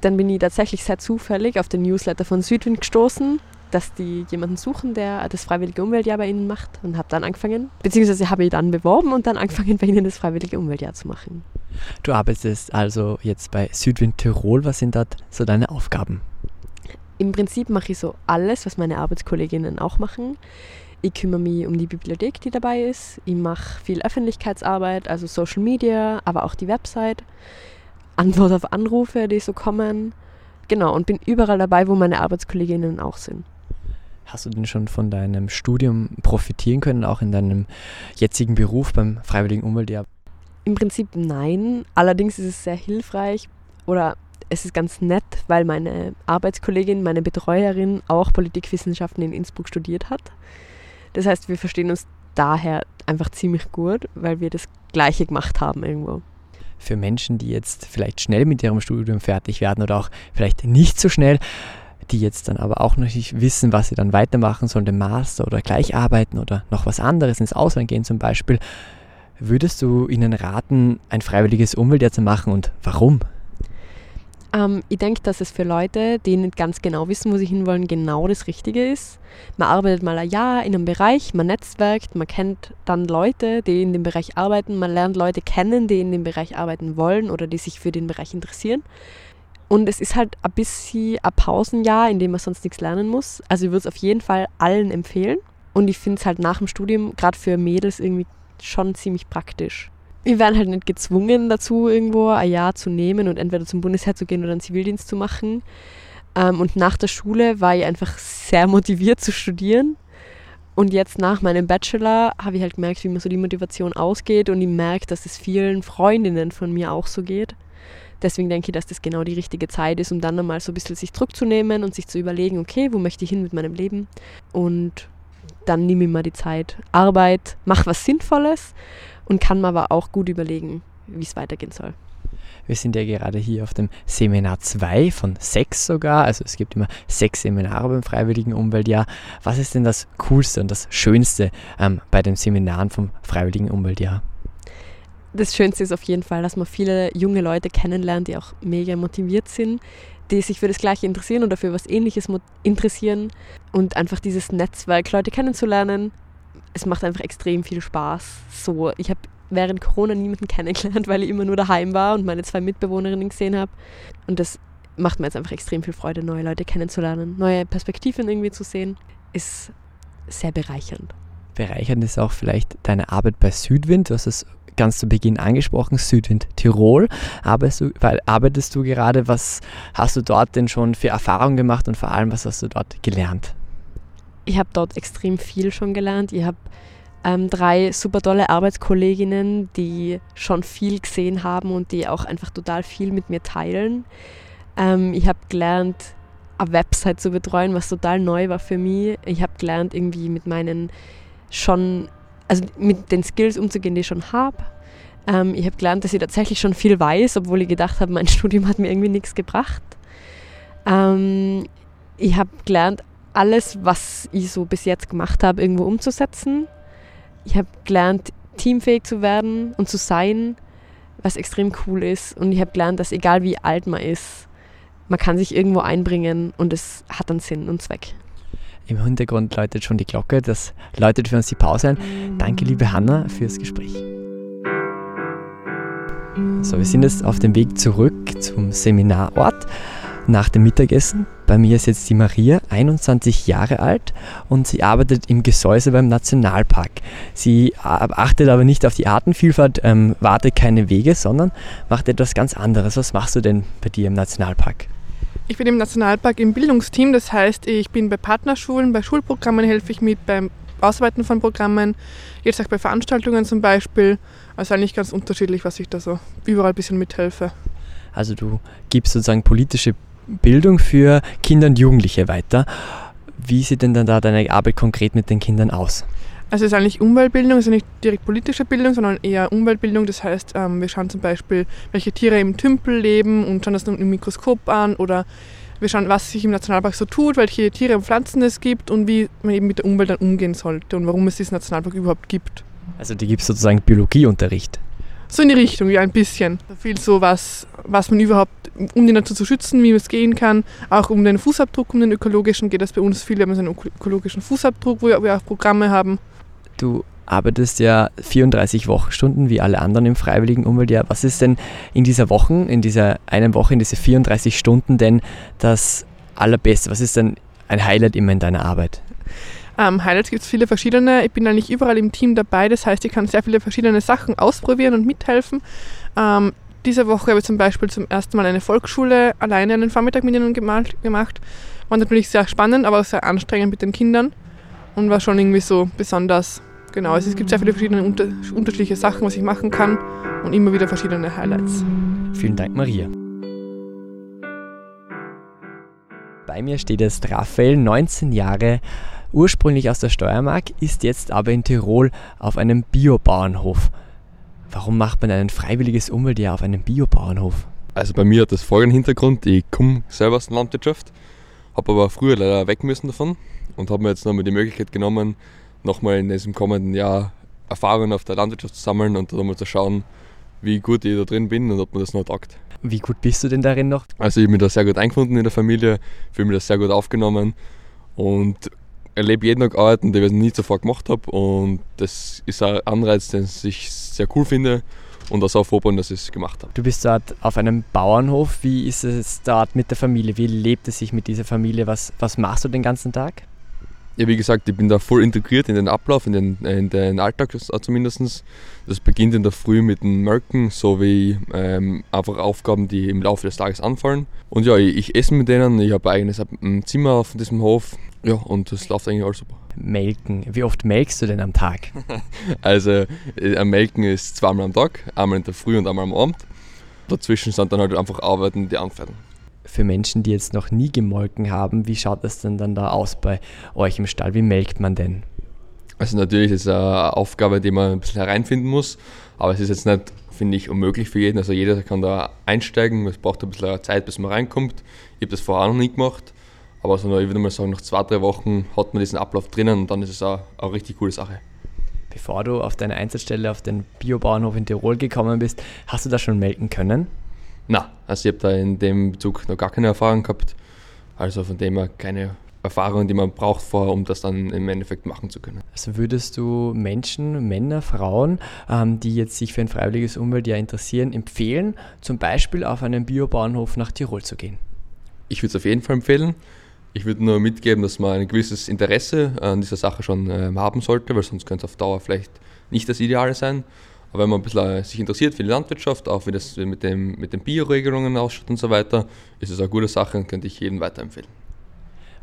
Dann bin ich tatsächlich sehr zufällig auf den Newsletter von Südwind gestoßen, dass die jemanden suchen, der das freiwillige Umweltjahr bei ihnen macht und habe dann angefangen, beziehungsweise habe ich dann beworben und dann angefangen, bei ihnen das freiwillige Umweltjahr zu machen. Du arbeitest also jetzt bei Südwind Tirol. Was sind dort so deine Aufgaben? Im Prinzip mache ich so alles, was meine Arbeitskolleginnen auch machen. Ich kümmere mich um die Bibliothek, die dabei ist. Ich mache viel Öffentlichkeitsarbeit, also Social Media, aber auch die Website. Antwort auf Anrufe, die so kommen. Genau, und bin überall dabei, wo meine Arbeitskolleginnen auch sind. Hast du denn schon von deinem Studium profitieren können, auch in deinem jetzigen Beruf beim Freiwilligen Umweltjahr? Im Prinzip nein. Allerdings ist es sehr hilfreich oder es ist ganz nett, weil meine Arbeitskollegin, meine Betreuerin auch Politikwissenschaften in Innsbruck studiert hat. Das heißt, wir verstehen uns daher einfach ziemlich gut, weil wir das Gleiche gemacht haben irgendwo. Für Menschen, die jetzt vielleicht schnell mit ihrem Studium fertig werden oder auch vielleicht nicht so schnell, die jetzt dann aber auch noch nicht wissen, was sie dann weitermachen sollen, den Master oder gleich arbeiten oder noch was anderes ins Ausland gehen zum Beispiel, würdest du ihnen raten, ein freiwilliges Umweltjahr zu machen und warum? Ähm, ich denke, dass es für Leute, die nicht ganz genau wissen, wo sie hinwollen, genau das Richtige ist. Man arbeitet mal ein Jahr in einem Bereich, man netzwerkt, man kennt dann Leute, die in dem Bereich arbeiten, man lernt Leute kennen, die in dem Bereich arbeiten wollen oder die sich für den Bereich interessieren. Und es ist halt ein bisschen ein Pausenjahr, in dem man sonst nichts lernen muss. Also ich würde es auf jeden Fall allen empfehlen. Und ich finde es halt nach dem Studium, gerade für Mädels, irgendwie schon ziemlich praktisch. Wir werden halt nicht gezwungen dazu, irgendwo ein Jahr zu nehmen und entweder zum Bundesheer zu gehen oder einen Zivildienst zu machen. Ähm, und nach der Schule war ich einfach sehr motiviert zu studieren. Und jetzt nach meinem Bachelor habe ich halt gemerkt, wie mir so die Motivation ausgeht und ich merke, dass es vielen Freundinnen von mir auch so geht. Deswegen denke ich, dass das genau die richtige Zeit ist, um dann einmal so ein bisschen sich zurückzunehmen und sich zu überlegen, okay, wo möchte ich hin mit meinem Leben? Und dann nehme ich mal die Zeit, Arbeit, mach was Sinnvolles und kann mir aber auch gut überlegen, wie es weitergehen soll. Wir sind ja gerade hier auf dem Seminar 2 von sechs sogar. Also es gibt immer sechs Seminare beim Freiwilligen Umweltjahr. Was ist denn das Coolste und das Schönste ähm, bei den Seminaren vom Freiwilligen Umweltjahr? Das Schönste ist auf jeden Fall, dass man viele junge Leute kennenlernt, die auch mega motiviert sind, die sich für das Gleiche interessieren oder für was Ähnliches interessieren und einfach dieses Netzwerk, Leute kennenzulernen. Es macht einfach extrem viel Spaß. So, ich habe während Corona niemanden kennengelernt, weil ich immer nur daheim war und meine zwei Mitbewohnerinnen gesehen habe. Und das macht mir jetzt einfach extrem viel Freude, neue Leute kennenzulernen, neue Perspektiven irgendwie zu sehen. Ist sehr bereichernd. Bereichernd ist auch vielleicht deine Arbeit bei Südwind. Du hast es ganz zu Beginn angesprochen, Südwind Tirol. Arbeitest du, arbeitest du gerade? Was hast du dort denn schon für Erfahrungen gemacht und vor allem, was hast du dort gelernt? Ich habe dort extrem viel schon gelernt. Ich habe ähm, drei super tolle Arbeitskolleginnen, die schon viel gesehen haben und die auch einfach total viel mit mir teilen. Ähm, ich habe gelernt, eine Website zu betreuen, was total neu war für mich. Ich habe gelernt, irgendwie mit meinen schon also mit den Skills umzugehen, die ich schon habe. Ähm, ich habe gelernt, dass ich tatsächlich schon viel weiß, obwohl ich gedacht habe, mein Studium hat mir irgendwie nichts gebracht. Ähm, ich habe gelernt, alles, was ich so bis jetzt gemacht habe, irgendwo umzusetzen. Ich habe gelernt, teamfähig zu werden und zu sein, was extrem cool ist. Und ich habe gelernt, dass egal wie alt man ist, man kann sich irgendwo einbringen und es hat einen Sinn und Zweck. Im Hintergrund läutet schon die Glocke, das läutet für uns die Pause ein. Danke, liebe Hanna, fürs Gespräch. So, wir sind jetzt auf dem Weg zurück zum Seminarort nach dem Mittagessen. Bei mir ist jetzt die Maria, 21 Jahre alt und sie arbeitet im Gesäuse beim Nationalpark. Sie achtet aber nicht auf die Artenvielfalt, ähm, wartet keine Wege, sondern macht etwas ganz anderes. Was machst du denn bei dir im Nationalpark? Ich bin im Nationalpark im Bildungsteam, das heißt, ich bin bei Partnerschulen, bei Schulprogrammen helfe ich mit, beim Ausweiten von Programmen, jetzt auch bei Veranstaltungen zum Beispiel. Also eigentlich ganz unterschiedlich, was ich da so überall ein bisschen mithelfe. Also du gibst sozusagen politische Bildung für Kinder und Jugendliche weiter. Wie sieht denn dann da deine Arbeit konkret mit den Kindern aus? Also es ist eigentlich Umweltbildung, also nicht direkt politische Bildung, sondern eher Umweltbildung. Das heißt, ähm, wir schauen zum Beispiel, welche Tiere im Tümpel leben und schauen das im Mikroskop an oder wir schauen, was sich im Nationalpark so tut, welche Tiere und Pflanzen es gibt und wie man eben mit der Umwelt dann umgehen sollte und warum es diesen Nationalpark überhaupt gibt. Also die gibt es sozusagen Biologieunterricht. So in die Richtung, ja, ein bisschen. Viel so, was, was man überhaupt, um die Natur zu schützen, wie es gehen kann. Auch um den Fußabdruck, um den ökologischen geht das bei uns viel. Wir haben so einen ökologischen Fußabdruck, wo wir auch Programme haben. Du arbeitest ja 34 Wochenstunden wie alle anderen im freiwilligen Umweltjahr. Was ist denn in dieser Woche, in dieser einen Woche, in diese 34 Stunden denn das Allerbeste? Was ist denn ein Highlight immer in deiner Arbeit? Ähm, Highlights gibt es viele verschiedene. Ich bin eigentlich überall im Team dabei, das heißt, ich kann sehr viele verschiedene Sachen ausprobieren und mithelfen. Ähm, diese Woche habe ich zum Beispiel zum ersten Mal eine Volksschule alleine einen Vormittag mit ihnen gemacht, War natürlich sehr spannend, aber auch sehr anstrengend mit den Kindern und war schon irgendwie so besonders. Genau, also es gibt sehr viele verschiedene unter, unterschiedliche Sachen, was ich machen kann und immer wieder verschiedene Highlights. Vielen Dank, Maria. Bei mir steht jetzt Raphael, 19 Jahre, ursprünglich aus der Steiermark, ist jetzt aber in Tirol auf einem Biobauernhof. Warum macht man ein freiwilliges Umweltjahr auf einem Biobauernhof? Also bei mir hat das folgenden Hintergrund. Ich komme selber aus der Landwirtschaft, habe aber früher leider weg müssen davon und habe mir jetzt nochmal die Möglichkeit genommen, nochmal in diesem kommenden Jahr Erfahrungen auf der Landwirtschaft zu sammeln und dann mal zu schauen, wie gut ich da drin bin und ob man das noch taugt. Wie gut bist du denn darin noch? Also ich habe mich da sehr gut eingefunden in der Familie, fühle mich da sehr gut aufgenommen und erlebe jeden Tag Arbeiten, die ich nie zuvor gemacht habe und das ist ein Anreiz, den ich sehr cool finde und auch so froh dass ich es gemacht habe. Du bist dort auf einem Bauernhof. Wie ist es dort mit der Familie? Wie lebt es sich mit dieser Familie? Was, was machst du den ganzen Tag? Ja, wie gesagt, ich bin da voll integriert in den Ablauf, in den, in den Alltag zumindest. Das beginnt in der Früh mit dem Melken sowie ähm, einfach Aufgaben, die im Laufe des Tages anfallen. Und ja, ich, ich esse mit denen, ich habe ein eigenes Zimmer auf diesem Hof. Ja, und das läuft eigentlich alles super. Melken. Wie oft melkst du denn am Tag? also, äh, am Melken ist zweimal am Tag, einmal in der Früh und einmal am Abend. Dazwischen sind dann halt einfach Arbeiten, die anfallen für Menschen, die jetzt noch nie gemolken haben, wie schaut das denn dann da aus bei euch im Stall? Wie melkt man denn? Also natürlich ist es eine Aufgabe, die man ein bisschen hereinfinden muss, aber es ist jetzt nicht, finde ich, unmöglich für jeden. Also jeder kann da einsteigen, es braucht ein bisschen Zeit, bis man reinkommt. Ich habe das vorher noch nie gemacht, aber so, ich würde mal sagen, nach zwei, drei Wochen hat man diesen Ablauf drinnen und dann ist es auch eine richtig coole Sache. Bevor du auf deine Einsatzstelle auf den Biobauernhof in Tirol gekommen bist, hast du da schon melken können? Na, also ich habe da in dem Zug noch gar keine Erfahrung gehabt. Also von dem her keine Erfahrung, die man braucht vorher, um das dann im Endeffekt machen zu können. Also würdest du Menschen, Männer, Frauen, ähm, die jetzt sich für ein freiwilliges Umweltjahr interessieren, empfehlen, zum Beispiel auf einen Biobauernhof nach Tirol zu gehen? Ich würde es auf jeden Fall empfehlen. Ich würde nur mitgeben, dass man ein gewisses Interesse an dieser Sache schon äh, haben sollte, weil sonst könnte es auf Dauer vielleicht nicht das Ideale sein. Aber wenn man ein bisschen sich interessiert für die Landwirtschaft, auch wie das mit, dem, mit den Bioregelungen ausschaut und so weiter, ist es eine gute Sache und könnte ich jedem weiterempfehlen.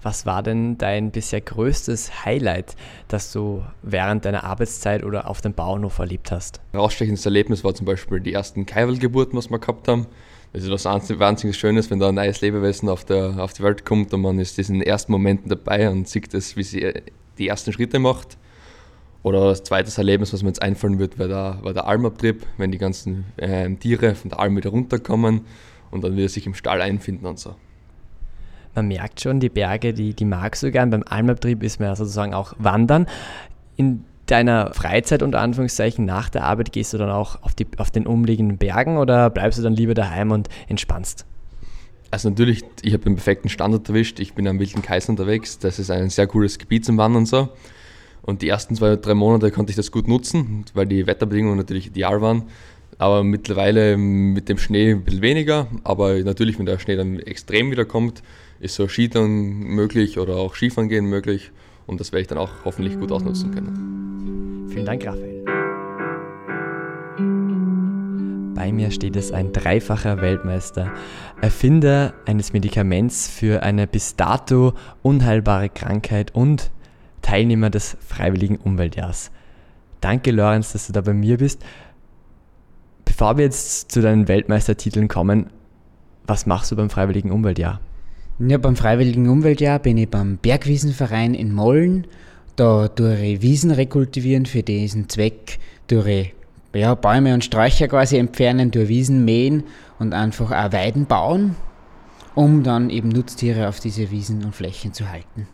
Was war denn dein bisher größtes Highlight, das du während deiner Arbeitszeit oder auf dem Bauernhof erlebt hast? Ein rausstechendes Erlebnis war zum Beispiel die ersten Kaiwelgeburten, was wir gehabt haben. Das ist was wahnsinnig Schönes, wenn da ein neues Lebewesen auf, der, auf die Welt kommt und man ist in diesen ersten Momenten dabei und sieht das, wie sie die ersten Schritte macht. Oder das zweite Erlebnis, was mir jetzt einfallen wird, war der, war der Almabtrieb, wenn die ganzen äh, Tiere von der Alm wieder runterkommen und dann wieder sich im Stall einfinden und so. Man merkt schon, die Berge, die, die magst du gern. Beim Almabtrieb ist man ja sozusagen auch wandern. In deiner Freizeit unter Anführungszeichen nach der Arbeit gehst du dann auch auf, die, auf den umliegenden Bergen oder bleibst du dann lieber daheim und entspannst? Also natürlich, ich habe den perfekten Standard erwischt. Ich bin am Wilden Kaiser unterwegs. Das ist ein sehr cooles Gebiet zum Wandern so. Und die ersten zwei, drei Monate konnte ich das gut nutzen, weil die Wetterbedingungen natürlich ideal waren. Aber mittlerweile mit dem Schnee ein bisschen weniger. Aber natürlich, wenn der Schnee dann extrem wieder kommt, ist so Skitouren möglich oder auch Skifahren gehen möglich. Und das werde ich dann auch hoffentlich gut ausnutzen können. Vielen Dank, Raphael. Bei mir steht es ein dreifacher Weltmeister, Erfinder eines Medikaments für eine bis dato unheilbare Krankheit und Teilnehmer des Freiwilligen Umweltjahrs. Danke, Lorenz, dass du da bei mir bist. Bevor wir jetzt zu deinen Weltmeistertiteln kommen, was machst du beim Freiwilligen Umweltjahr? Ja, beim Freiwilligen Umweltjahr bin ich beim Bergwiesenverein in Mollen. Da tue ich Wiesen rekultivieren. Für diesen Zweck tue ja, Bäume und Sträucher quasi entfernen, durch Wiesen mähen und einfach auch Weiden bauen, um dann eben Nutztiere auf diese Wiesen und Flächen zu halten.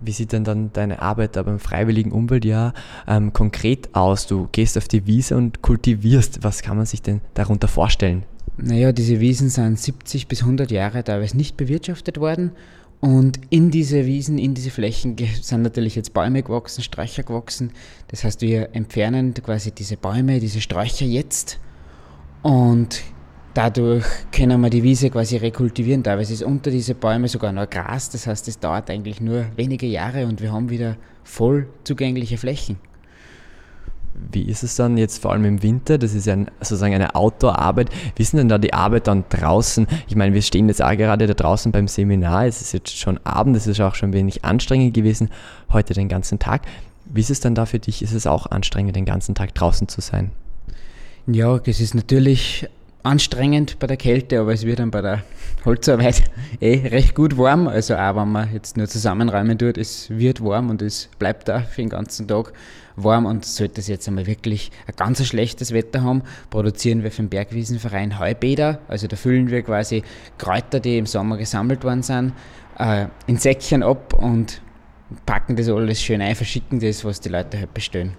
Wie sieht denn dann deine Arbeit beim Freiwilligen Umweltjahr ähm, konkret aus? Du gehst auf die Wiese und kultivierst. Was kann man sich denn darunter vorstellen? Naja, diese Wiesen sind 70 bis 100 Jahre teilweise nicht bewirtschaftet worden. Und in diese Wiesen, in diese Flächen sind natürlich jetzt Bäume gewachsen, Sträucher gewachsen. Das heißt, wir entfernen quasi diese Bäume, diese Sträucher jetzt und Dadurch können wir die Wiese quasi rekultivieren. Teilweise ist unter diese Bäume sogar noch Gras. Das heißt, es dauert eigentlich nur wenige Jahre und wir haben wieder voll zugängliche Flächen. Wie ist es dann jetzt vor allem im Winter? Das ist ja ein, sozusagen eine Outdoor-Arbeit. Wie ist denn da die Arbeit dann draußen? Ich meine, wir stehen jetzt auch gerade da draußen beim Seminar. Es ist jetzt schon Abend, es ist auch schon wenig anstrengend gewesen, heute den ganzen Tag. Wie ist es dann da für dich? Ist es auch anstrengend, den ganzen Tag draußen zu sein? Ja, das ist natürlich anstrengend bei der Kälte, aber es wird dann bei der Holzarbeit eh recht gut warm. Also auch wenn man jetzt nur zusammenräumen tut, es wird warm und es bleibt da für den ganzen Tag warm und sollte es jetzt einmal wirklich ein ganz schlechtes Wetter haben, produzieren wir für den Bergwiesenverein Heubäder. Also da füllen wir quasi Kräuter, die im Sommer gesammelt worden sind, äh, in Säckchen ab und packen das alles schön ein, verschicken das, was die Leute halt bestellen.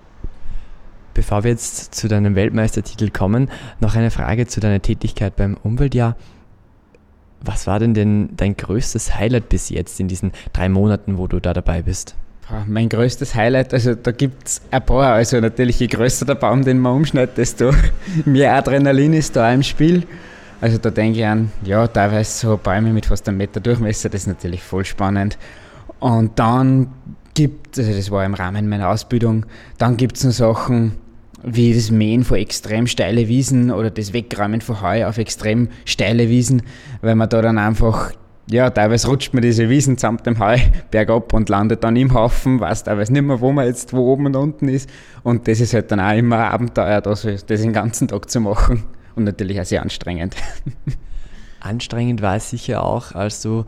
Bevor wir jetzt zu deinem Weltmeistertitel kommen, noch eine Frage zu deiner Tätigkeit beim Umweltjahr. Was war denn, denn dein größtes Highlight bis jetzt in diesen drei Monaten, wo du da dabei bist? Mein größtes Highlight, also da gibt es ein paar. Also natürlich, je größer der Baum, den man umschneidet, desto mehr Adrenalin ist da im Spiel. Also da denke ich an, ja, teilweise so Bäume mit fast einem Meter Durchmesser, das ist natürlich voll spannend. Und dann gibt, also das war im Rahmen meiner Ausbildung, dann gibt es noch Sachen, wie das Mähen von extrem steile Wiesen oder das Wegräumen von Heu auf extrem steile Wiesen, weil man da dann einfach, ja, teilweise rutscht man diese Wiesen samt dem Heu bergab und landet dann im Haufen, weiß teilweise nicht mehr, wo man jetzt wo oben und unten ist. Und das ist halt dann auch immer ein Abenteuer, das, das den ganzen Tag zu machen. Und natürlich auch sehr anstrengend. Anstrengend war es sicher auch, als du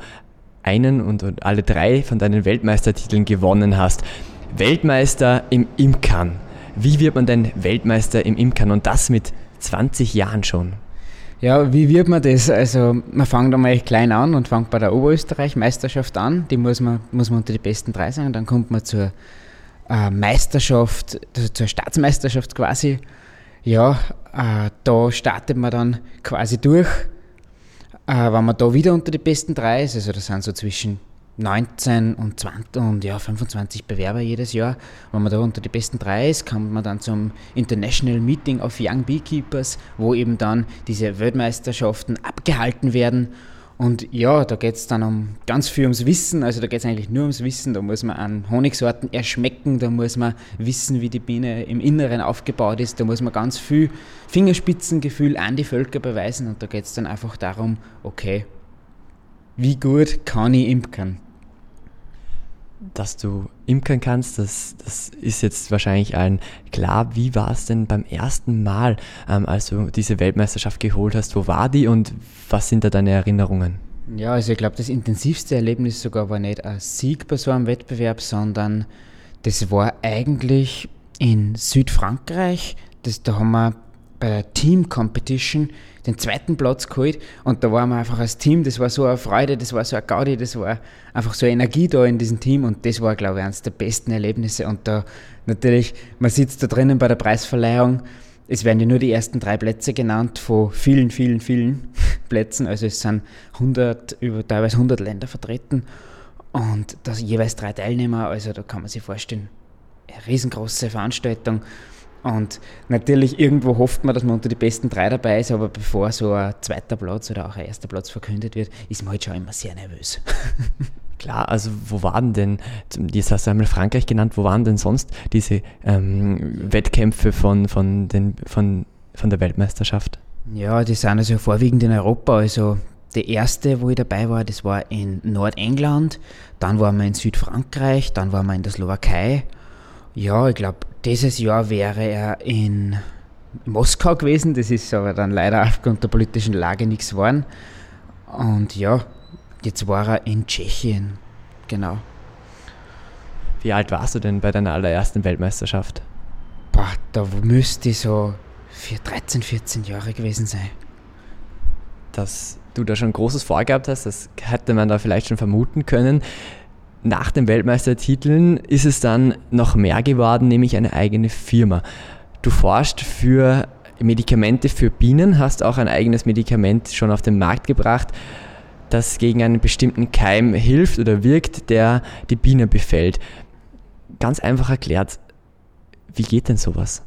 einen und, und alle drei von deinen Weltmeistertiteln gewonnen hast. Weltmeister im Imkern. Wie wird man denn Weltmeister im Imkern und das mit 20 Jahren schon? Ja, wie wird man das? Also man fängt einmal klein an und fängt bei der Oberösterreich-Meisterschaft an. Die muss man, muss man unter die besten drei sein. Dann kommt man zur äh, Meisterschaft, also zur Staatsmeisterschaft quasi. Ja, äh, da startet man dann quasi durch. Äh, wenn man da wieder unter die besten drei ist, also das sind so zwischen 19 und 20 und ja, 25 Bewerber jedes Jahr. Wenn man da unter die besten drei ist, kommt man dann zum International Meeting of Young Beekeepers, wo eben dann diese Weltmeisterschaften abgehalten werden. Und ja, da geht es dann um ganz viel ums Wissen, also da geht es eigentlich nur ums Wissen, da muss man an Honigsorten erschmecken, da muss man wissen, wie die Biene im Inneren aufgebaut ist, da muss man ganz viel Fingerspitzengefühl an die Völker beweisen und da geht es dann einfach darum, okay, wie gut kann ich imkern? Dass du imkern kannst, das, das ist jetzt wahrscheinlich allen klar. Wie war es denn beim ersten Mal, ähm, als du diese Weltmeisterschaft geholt hast? Wo war die und was sind da deine Erinnerungen? Ja, also ich glaube, das intensivste Erlebnis sogar war nicht ein Sieg bei so einem Wettbewerb, sondern das war eigentlich in Südfrankreich. Das, da haben wir bei der Team Competition den zweiten Platz geholt. Und da waren wir einfach als Team, das war so eine Freude, das war so eine Gaudi, das war einfach so eine Energie da in diesem Team. Und das war, glaube ich, eines der besten Erlebnisse. Und da natürlich, man sitzt da drinnen bei der Preisverleihung, es werden ja nur die ersten drei Plätze genannt von vielen, vielen, vielen Plätzen, also es sind 100, über teilweise 100 Länder vertreten. Und da jeweils drei Teilnehmer, also da kann man sich vorstellen, eine riesengroße Veranstaltung und natürlich irgendwo hofft man, dass man unter die besten drei dabei ist, aber bevor so ein zweiter Platz oder auch ein erster Platz verkündet wird, ist man halt schon immer sehr nervös. Klar, also wo waren denn, jetzt hast du einmal Frankreich genannt, wo waren denn sonst diese ähm, Wettkämpfe von, von, den, von, von der Weltmeisterschaft? Ja, die sind also vorwiegend in Europa. Also der erste, wo ich dabei war, das war in Nordengland, dann waren wir in Südfrankreich, dann waren wir in der Slowakei. Ja, ich glaube, dieses Jahr wäre er in Moskau gewesen, das ist aber dann leider aufgrund der politischen Lage nichts geworden. Und ja, jetzt war er in Tschechien, genau. Wie alt warst du denn bei deiner allerersten Weltmeisterschaft? Boah, da müsste ich so 13, 14 Jahre gewesen sein. Dass du da schon Großes vorgehabt hast, das hätte man da vielleicht schon vermuten können. Nach den Weltmeistertiteln ist es dann noch mehr geworden, nämlich eine eigene Firma. Du forschst für Medikamente für Bienen, hast auch ein eigenes Medikament schon auf den Markt gebracht, das gegen einen bestimmten Keim hilft oder wirkt, der die Biene befällt. Ganz einfach erklärt, wie geht denn sowas?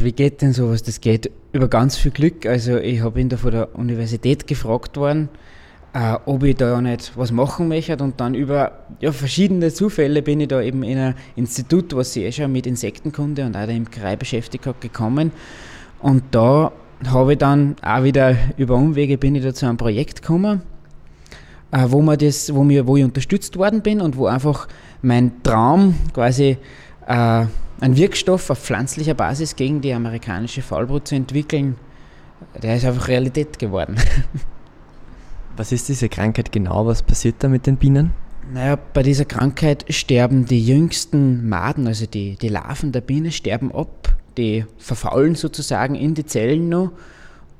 Wie geht denn sowas? Das geht über ganz viel Glück. Also ich habe ihn da von der Universität gefragt worden, äh, ob ich da nicht was machen möchte. Und dann über ja, verschiedene Zufälle bin ich da eben in ein Institut, was sich eh schon mit Insektenkunde und auch der Imkerei beschäftigt hat, gekommen. Und da habe ich dann auch wieder über Umwege bin ich da zu einem Projekt gekommen, äh, wo, mir das, wo, mir, wo ich unterstützt worden bin und wo einfach mein Traum quasi äh, einen Wirkstoff auf pflanzlicher Basis gegen die amerikanische Faulbrut zu entwickeln, der ist einfach Realität geworden. Was ist diese Krankheit genau? Was passiert da mit den Bienen? Naja, bei dieser Krankheit sterben die jüngsten Maden, also die, die Larven der Biene, sterben ab. Die verfaulen sozusagen in die Zellen noch.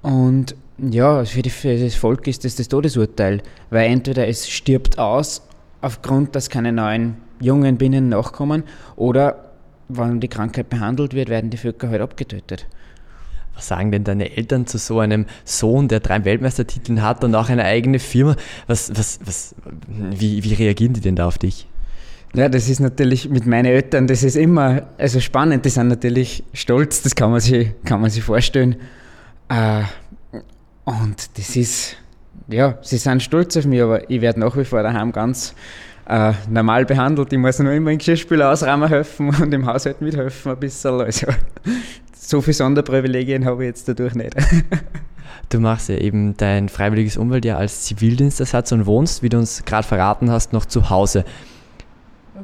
Und ja, für, die, für das Volk ist das das Todesurteil, weil entweder es stirbt aus aufgrund, dass keine neuen jungen Bienen nachkommen, oder wenn die Krankheit behandelt wird, werden die Völker halt abgetötet. Was sagen denn deine Eltern zu so einem Sohn, der drei Weltmeistertitel hat und auch eine eigene Firma? Was, was, was, wie, wie reagieren die denn da auf dich? Ja, das ist natürlich mit meinen Eltern, das ist immer also spannend. Die sind natürlich stolz, das kann man sich, kann man sich vorstellen. Äh, und das ist, ja, sie sind stolz auf mich, aber ich werde nach wie vor daheim ganz äh, normal behandelt. Ich muss nur immer in Geschirrspüler ausräumen helfen und im Haushalt mithelfen ein bisschen. Also so viele Sonderprivilegien habe ich jetzt dadurch nicht. Du machst ja eben dein freiwilliges Umweltjahr als Zivildienstersatz und wohnst, wie du uns gerade verraten hast, noch zu Hause.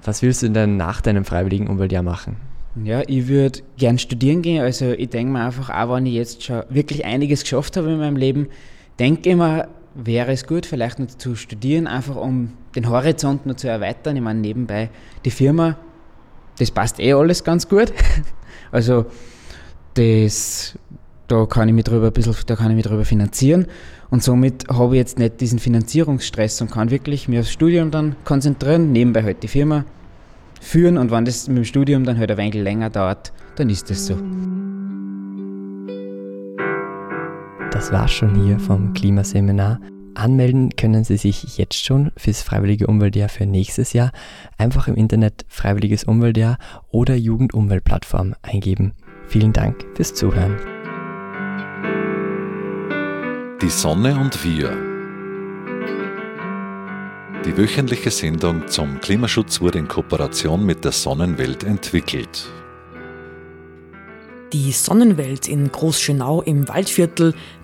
Was willst du denn nach deinem freiwilligen Umweltjahr machen? Ja, ich würde gern studieren gehen. Also ich denke mir einfach, auch wenn ich jetzt schon wirklich einiges geschafft habe in meinem Leben, denke ich mir, wäre es gut, vielleicht noch zu studieren, einfach um den Horizont noch zu erweitern. Ich meine, nebenbei die Firma, das passt eh alles ganz gut. Also das, da kann ich mich drüber ein bisschen, da kann ich mich drüber finanzieren und somit habe ich jetzt nicht diesen Finanzierungsstress und kann wirklich mir aufs Studium dann konzentrieren, nebenbei halt die Firma führen und wenn das mit dem Studium dann halt ein wenig länger dauert, dann ist das so. Das war's schon hier vom Klimaseminar. Anmelden können Sie sich jetzt schon fürs Freiwillige Umweltjahr für nächstes Jahr. Einfach im Internet Freiwilliges Umweltjahr oder Jugendumweltplattform eingeben. Vielen Dank fürs Zuhören. Die Sonne und wir. Die wöchentliche Sendung zum Klimaschutz wurde in Kooperation mit der Sonnenwelt entwickelt. Die Sonnenwelt in Großschönau im Waldviertel